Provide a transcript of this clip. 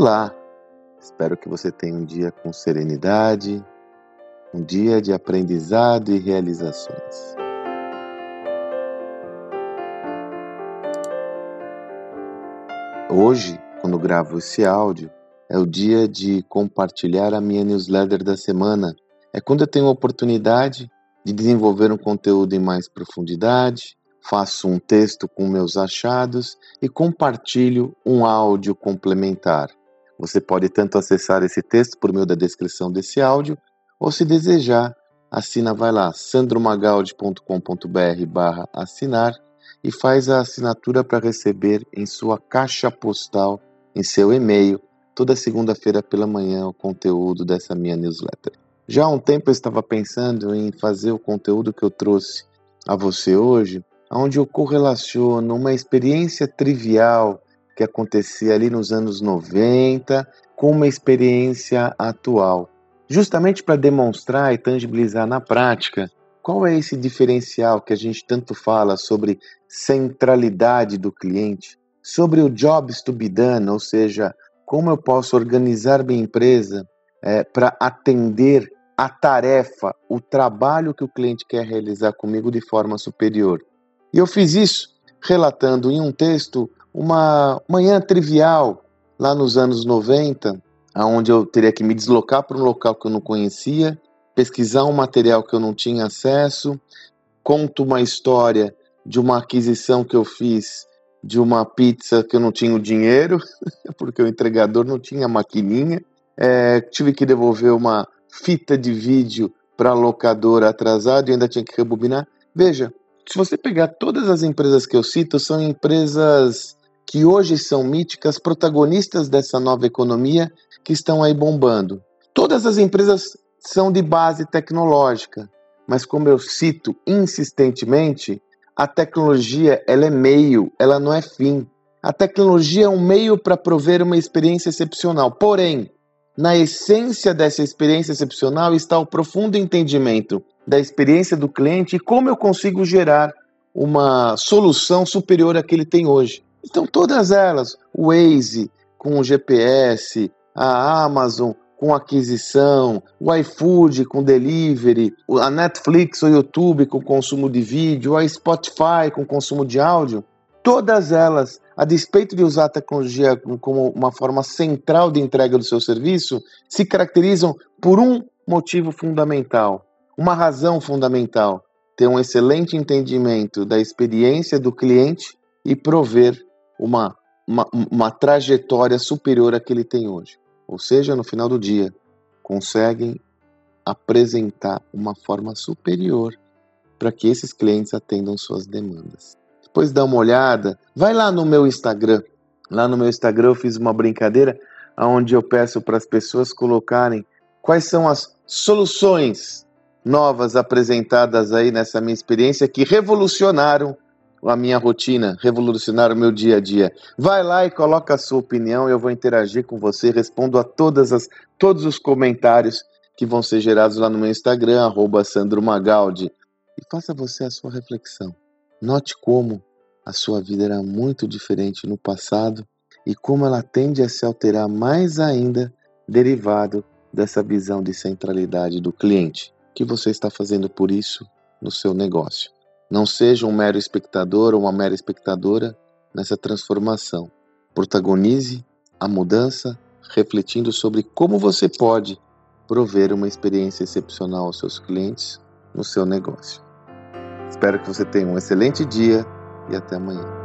Olá! Espero que você tenha um dia com serenidade, um dia de aprendizado e realizações. Hoje, quando gravo esse áudio, é o dia de compartilhar a minha newsletter da semana. É quando eu tenho a oportunidade de desenvolver um conteúdo em mais profundidade, faço um texto com meus achados e compartilho um áudio complementar. Você pode tanto acessar esse texto por meio da descrição desse áudio, ou se desejar, assina, vai lá, sandromagaldi.com.br barra assinar e faz a assinatura para receber em sua caixa postal, em seu e-mail, toda segunda-feira pela manhã o conteúdo dessa minha newsletter. Já há um tempo eu estava pensando em fazer o conteúdo que eu trouxe a você hoje, onde eu correlaciono uma experiência trivial que acontecia ali nos anos 90 com uma experiência atual, justamente para demonstrar e tangibilizar na prática qual é esse diferencial que a gente tanto fala sobre centralidade do cliente, sobre o jobs to be done, ou seja, como eu posso organizar minha empresa é, para atender a tarefa, o trabalho que o cliente quer realizar comigo de forma superior. E eu fiz isso relatando em um texto uma manhã trivial lá nos anos 90, onde eu teria que me deslocar para um local que eu não conhecia, pesquisar um material que eu não tinha acesso, conto uma história de uma aquisição que eu fiz de uma pizza que eu não tinha o dinheiro, porque o entregador não tinha maquininha, é, tive que devolver uma fita de vídeo para a locadora atrasado e ainda tinha que rebobinar. Veja, se você pegar todas as empresas que eu cito, são empresas que hoje são míticas, protagonistas dessa nova economia que estão aí bombando. Todas as empresas são de base tecnológica, mas como eu cito insistentemente, a tecnologia ela é meio, ela não é fim. A tecnologia é um meio para prover uma experiência excepcional. Porém, na essência dessa experiência excepcional está o profundo entendimento da experiência do cliente e como eu consigo gerar uma solução superior à que ele tem hoje. Então, todas elas, o Waze com o GPS, a Amazon com aquisição, o iFood com delivery, a Netflix ou YouTube com consumo de vídeo, a Spotify com consumo de áudio, todas elas a despeito de usar a tecnologia como uma forma central de entrega do seu serviço, se caracterizam por um motivo fundamental, uma razão fundamental: ter um excelente entendimento da experiência do cliente e prover uma, uma, uma trajetória superior à que ele tem hoje. Ou seja, no final do dia, conseguem apresentar uma forma superior para que esses clientes atendam suas demandas depois dá uma olhada. Vai lá no meu Instagram. Lá no meu Instagram eu fiz uma brincadeira onde eu peço para as pessoas colocarem quais são as soluções novas apresentadas aí nessa minha experiência que revolucionaram a minha rotina, revolucionaram o meu dia a dia. Vai lá e coloca a sua opinião, eu vou interagir com você, respondo a todas as, todos os comentários que vão ser gerados lá no meu Instagram, arroba Sandro Magaldi. E faça você a sua reflexão. Note como a sua vida era muito diferente no passado e como ela tende a se alterar mais ainda derivado dessa visão de centralidade do cliente. O que você está fazendo por isso no seu negócio? Não seja um mero espectador ou uma mera espectadora nessa transformação. Protagonize a mudança refletindo sobre como você pode prover uma experiência excepcional aos seus clientes no seu negócio. Espero que você tenha um excelente dia e até amanhã.